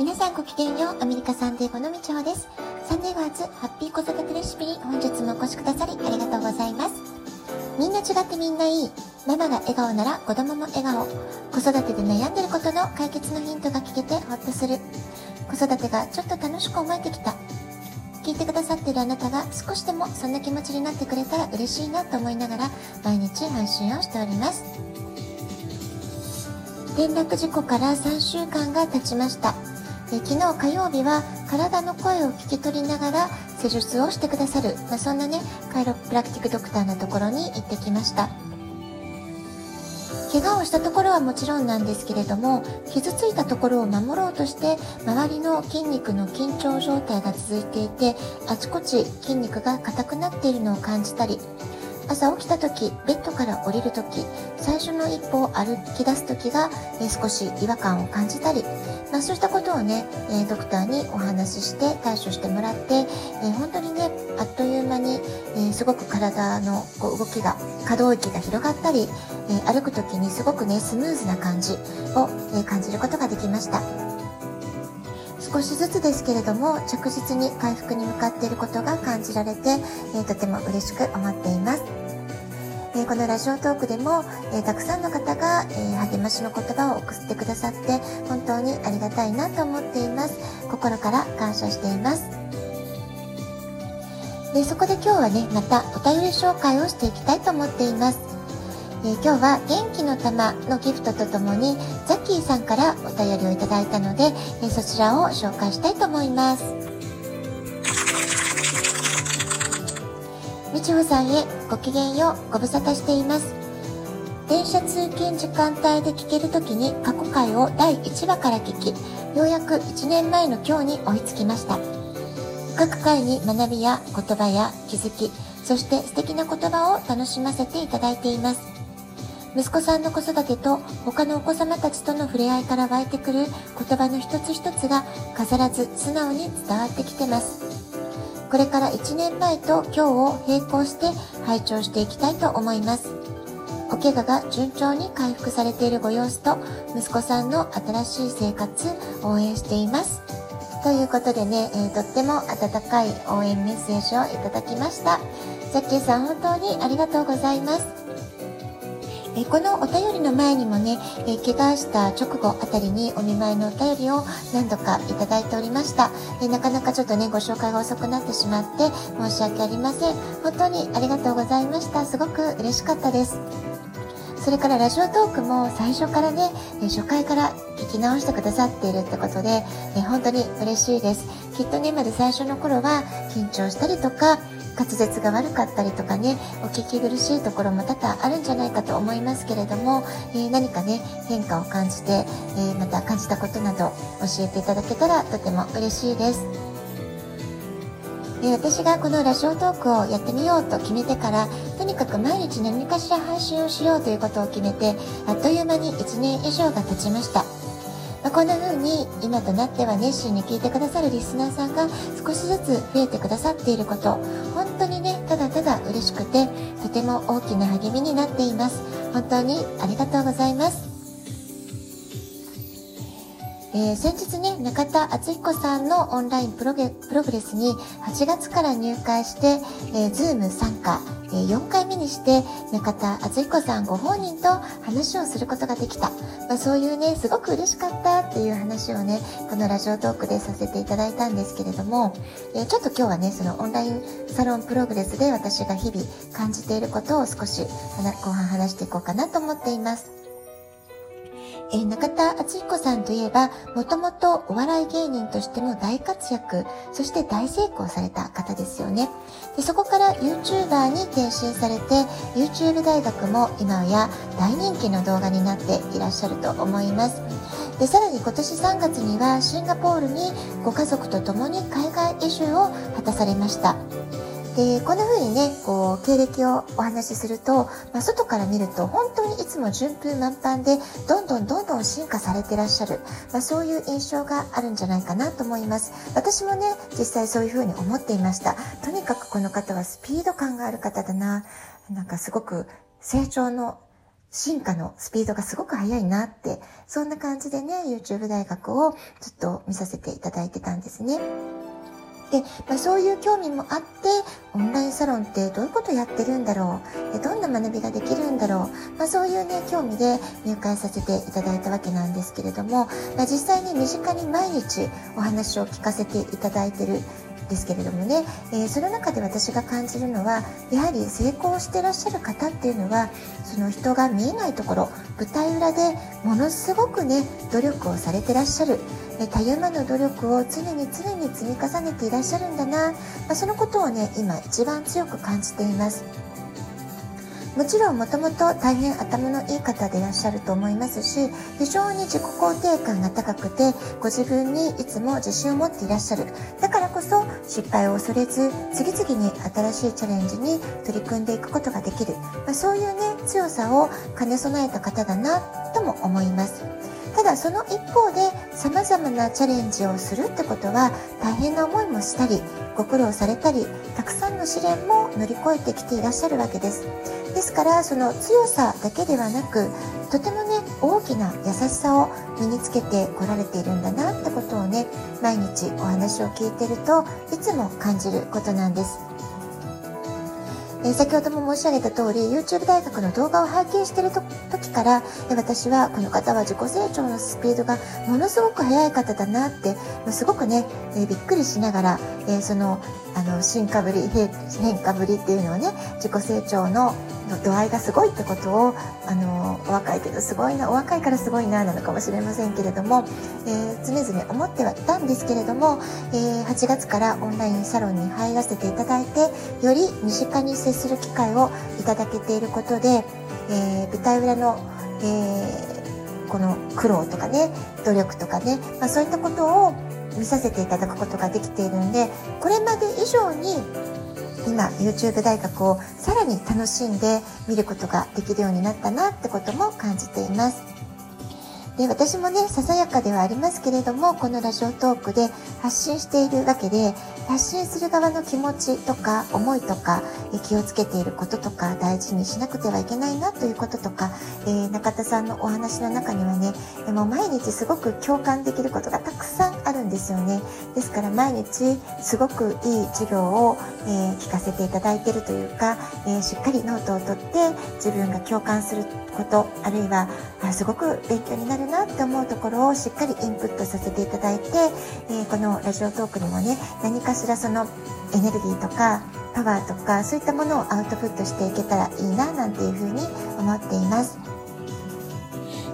皆さんごきげんよう、アメリカサンデーゴのみちほです。サンデーゴ初ハッピー子育てレシピに本日もお越しくださりありがとうございます。みんな違ってみんないい。ママが笑顔なら子供も笑顔。子育てで悩んでることの解決のヒントが聞けてほっとする。子育てがちょっと楽しく思えてきた。聞いてくださってるあなたが少しでもそんな気持ちになってくれたら嬉しいなと思いながら毎日配信をしております。転落事故から3週間が経ちました。え昨日火曜日は体の声を聞き取りながら施術をしてくださる、まあ、そんなねカイロプラクティックドクターのところに行ってきました。怪我をしたところはもちろんなんですけれども傷ついたところを守ろうとして周りの筋肉の緊張状態が続いていてあちこち筋肉が硬くなっているのを感じたり朝起きた時ベッドから降りる時最初の一歩を歩き出す時が、え少し違和感を感じたり、まあ、そうしたことをね、えドクターにお話しして対処してもらって、え本当にねあっという間に、えすごく体のこう動きが可動域が広がったり、え歩く時にすごくねスムーズな感じを、え感じることができました。少しずつですけれども着実に回復に向かっていることが感じられて、えー、とても嬉しく思っています。えー、このラジオトークでも、えー、たくさんの方が、え励ましの言葉を送ってくださって本当にありがたいなと思っています。心から感謝しています。でそこで今日はねまたお便り紹介をしていきたいと思っています。えー、今日は元気の玉のギフトとともにザッキーさんからお便りをいただいたので、えー、そちらを紹介したいと思います。みちほさんへごきげんようご無沙汰しています。電車通勤時間帯で聞けるときに過去回を第1話から聞き、ようやく1年前の今日に追いつきました。各回に学びや言葉や気づき、そして素敵な言葉を楽しませていただいています。息子さんの子育てと他のお子様たちとの触れ合いから湧いてくる言葉の一つ一つが飾らず素直に伝わってきてます。これから1年前と今日を並行して拝聴していきたいと思います。お怪我が順調に回復されているご様子と息子さんの新しい生活応援しています。ということでね、えー、とっても温かい応援メッセージをいただきました。ザッキーさん本当にありがとうございます。えこのお便りの前にもね、え怪我した直後あたりにお見舞いのお便りを何度かいただいておりました。えなかなかちょっとね、ご紹介が遅くなってしまって申し訳ありません。本当にありがとうございました。すごく嬉しかったです。それからラジオトークも最初からね、初回から聞き直してくださっているってことで、本当に嬉しいです。きっとね、まず最初の頃は緊張したりとか、滑舌が悪かったりとかねお聞き苦しいところも多々あるんじゃないかと思いますけれども、えー、何かね変化を感じて、えー、また感じたことなど教えていただけたらとても嬉しいです。私がこのラジオトークをやってみようと決めてからとにかく毎日何かしら配信をしようということを決めてあっという間に1年以上が経ちました。まあ、こんな風に今となっては熱心に聞いてくださるリスナーさんが少しずつ増えてくださっていること本当にねただただ嬉しくてとても大きな励みになっています本当にありがとうございますえー、先日ね、中田敦彦さんのオンラインプロゲ PROGRESS に8月から入会して、えー、 Zoom 参加、えー、4回目にして中田敦彦さんご本人と話をすることができた。まあ、そういうね、すごく嬉しかったっていう話をね、このラジオトークでさせていただいたんですけれども、えー、ちょっと今日はね、そのオンラインサロンプログレスで私が日々感じていることを少し後半話していこうかなと思っています。えー、中田敦彦さんといえば、もともとお笑い芸人としても大活躍、そして大成功された方ですよね。でそこから YouTuber に転身されて、YouTube 大学も今や大人気の動画になっていらっしゃると思います。でさらに今年3月にはシンガポールにご家族と共に海外移住を果たされました。でこんな風にねこう経歴をお話しすると、まあ、外から見ると本当にいつも順風満帆でどんどんどんどん進化されてらっしゃる、まあ、そういう印象があるんじゃないかなと思います。私もね実際そういう風に思っていました。とにかくこの方はスピード感がある方だな。なんかすごく成長の進化のスピードがすごく速いなって、そんな感じでね、YouTube 大学をずっと見させていただいてたんですね。で、まあ、そういう興味もあって、オンラインサロンってどういうことやってるんだろう？どんな学びができるんだろう、まあ、そういうね、興味で入会させていただいたわけなんですけれども、まあ、実際に身近に毎日お話を聞かせていただいてるですけれどもね、えー、その中で私が感じるのはやはり成功してらっしゃる方っていうのはその人が見えないところ舞台裏でものすごくね努力をされてらっしゃるたゆまぬ努力を常に常に積み重ねていらっしゃるんだな、まあ、そのことをね今一番強く感じています。もちろんもともと大変頭のいい方でいらっしゃると思いますし非常に自己肯定感が高くてご自分にいつも自信を持っていらっしゃる。だからこそ失敗を恐れず次々に新しいチャレンジに取り組んでいくことができる、まあ、そういうね強さを兼ね備えた方だなとも思います。ただその一方で様々なチャレンジをするってことは大変な思いもしたりご苦労されたりたくさんの試練も乗り越えてきていらっしゃるわけですですからその強さだけではなくとてもね大きな優しさを身につけてこられているんだなってことをね毎日お話を聞いてるといつも感じることなんです。え先ほども申し上げた通り YouTube 大学の動画を拝見している時から、え私はこの方は自己成長のスピードがものすごく速い方だなってすごくね、えびっくりしながら、えそのあの進化ぶり変化ぶりっていうのをね自己成長の度合いがすごいってことをあのお若いけどすごいなお若いからすごいななのかもしれませんけれども、えー、常々思ってはいたんですけれども、えー、8月からオンラインサロンに入らせていただいてより身近に接する機会をいただけていることで、えー、舞台裏の、えこの苦労とかね努力とかね、まあ、そういったことを見させていただくことができているんでこれまで以上に今 YouTube 大学をさらに楽しんで見ることができるようになったなってことも感じています。で私もねささやかではありますけれどもこのラジオトークで発信しているわけで発信する側の気持ちとか思いとか気をつけていることとか大事にしなくてはいけないなということとか、えー、中田さんのお話の中にはねもう毎日すごく共感できることがたくさんあるんですよね。ですから毎日すごくいい授業を、えー、聞かせていただいているというか、えー、しっかりノートを取って自分が共感することあるいはあすごく勉強になるなって思うところをしっかりインプットさせていただいて、えー、このラジオトークにもね何かしらそのエネルギーとかパワーとかそういったものをアウトプットしていけたらいいななんていうふうに思っています。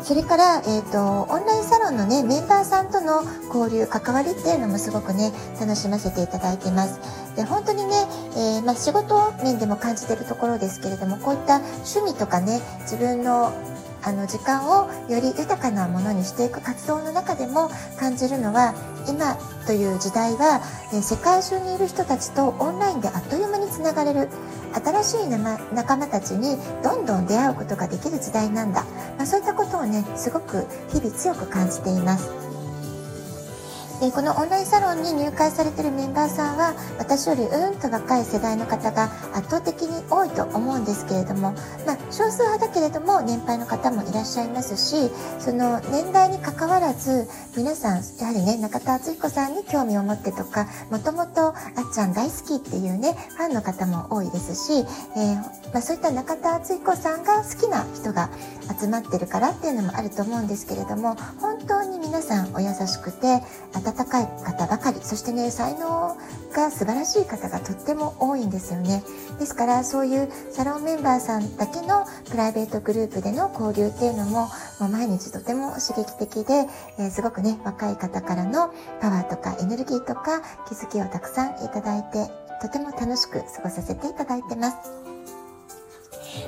それから、え、ー、と、オンラインサロンのね、メンバーさんとの交流、関わりっていうのもすごくね、楽しませていただいてます。で、本当にね、えー、まあ、仕事面でも感じてるところですけれども、こういった趣味とかね、自分のあの時間をより豊かなものにしていく活動の中でも感じるのは今という時代は、え世界中にいる人たちとオンラインであっという間につながれる新しい仲間たちにどんどん出会うことができる時代なんだ、まあ、そういったことをねすごく日々強く感じています。でこのオンラインサロンに入会されているメンバーさんは私よりうんと若い世代の方が圧倒的に多いと思うんですけれども、まあ、少数派だけれども年配の方もいらっしゃいますしその年代にかかわらず皆さんやはりね中田敦彦さんに興味を持ってとかもともとあっちゃん大好きっていうねファンの方も多いですし、えー、まあ、そういった中田敦彦さんが好きな人が集まってるからっていうのもあると思うんですけれども本当に皆さんお優しくて温かい方ばかりそしてね才能が素晴らしい方がとっても多いんですよねですからそういうサロンメンバーさんだけのプライベートグループでの交流っていうのももう毎日とても刺激的で、えー、すごくね若い方からのパワーとかエネルギーとか気づきをたくさんいただいてとても楽しく過ごさせていただいてます。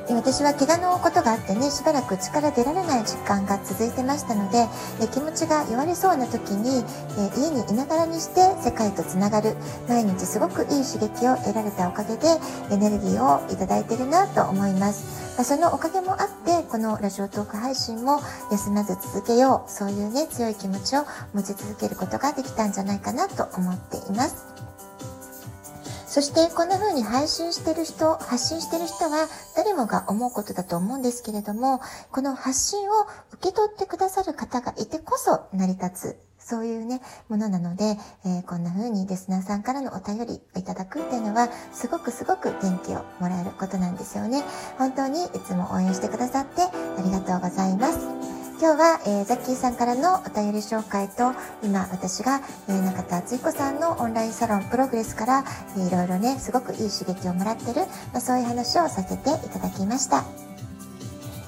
で私は怪我のことがあってねしばらく力出られない時間が続いてましたのでえ気持ちが弱りそうな時にえ家にいながらにして世界とつながる。毎日すごくいい刺激を得られたおかげでエネルギーをいただいてるなと思います。そのおかげもあってこのラジオトーク配信も休まず続けよう。そういうね強い気持ちを持ち続けることができたんじゃないかなと思っています。そしてこんな風に配信してる人、発信してる人は誰もが思うことだと思うんですけれども、この発信を受け取ってくださる方がいてこそ成り立つ。そういうね、ものなので、えー、こんな風にリスナーさんからのお便りをいただくっていうのは、すごくすごく元気をもらえることなんですよね。本当にいつも応援してくださってありがとうございます。今日は、えー、ザッキーさんからのお便り紹介と、今私が、えー、中田敦彦さんのオンラインサロンプログレスから、えー、いろいろね、すごくいい刺激をもらってる、まあ、そういう話をさせていただきました。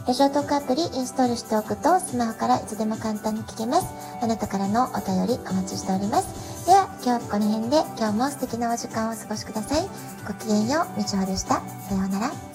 ラジオトークアプリインストールしておくと、スマホからいつでも簡単に聞けます。あなたからのお便りお待ちしております。では、今日この辺で今日も素敵なお時間をお過ごしください。ごきげんよう、みちほでした。さようなら。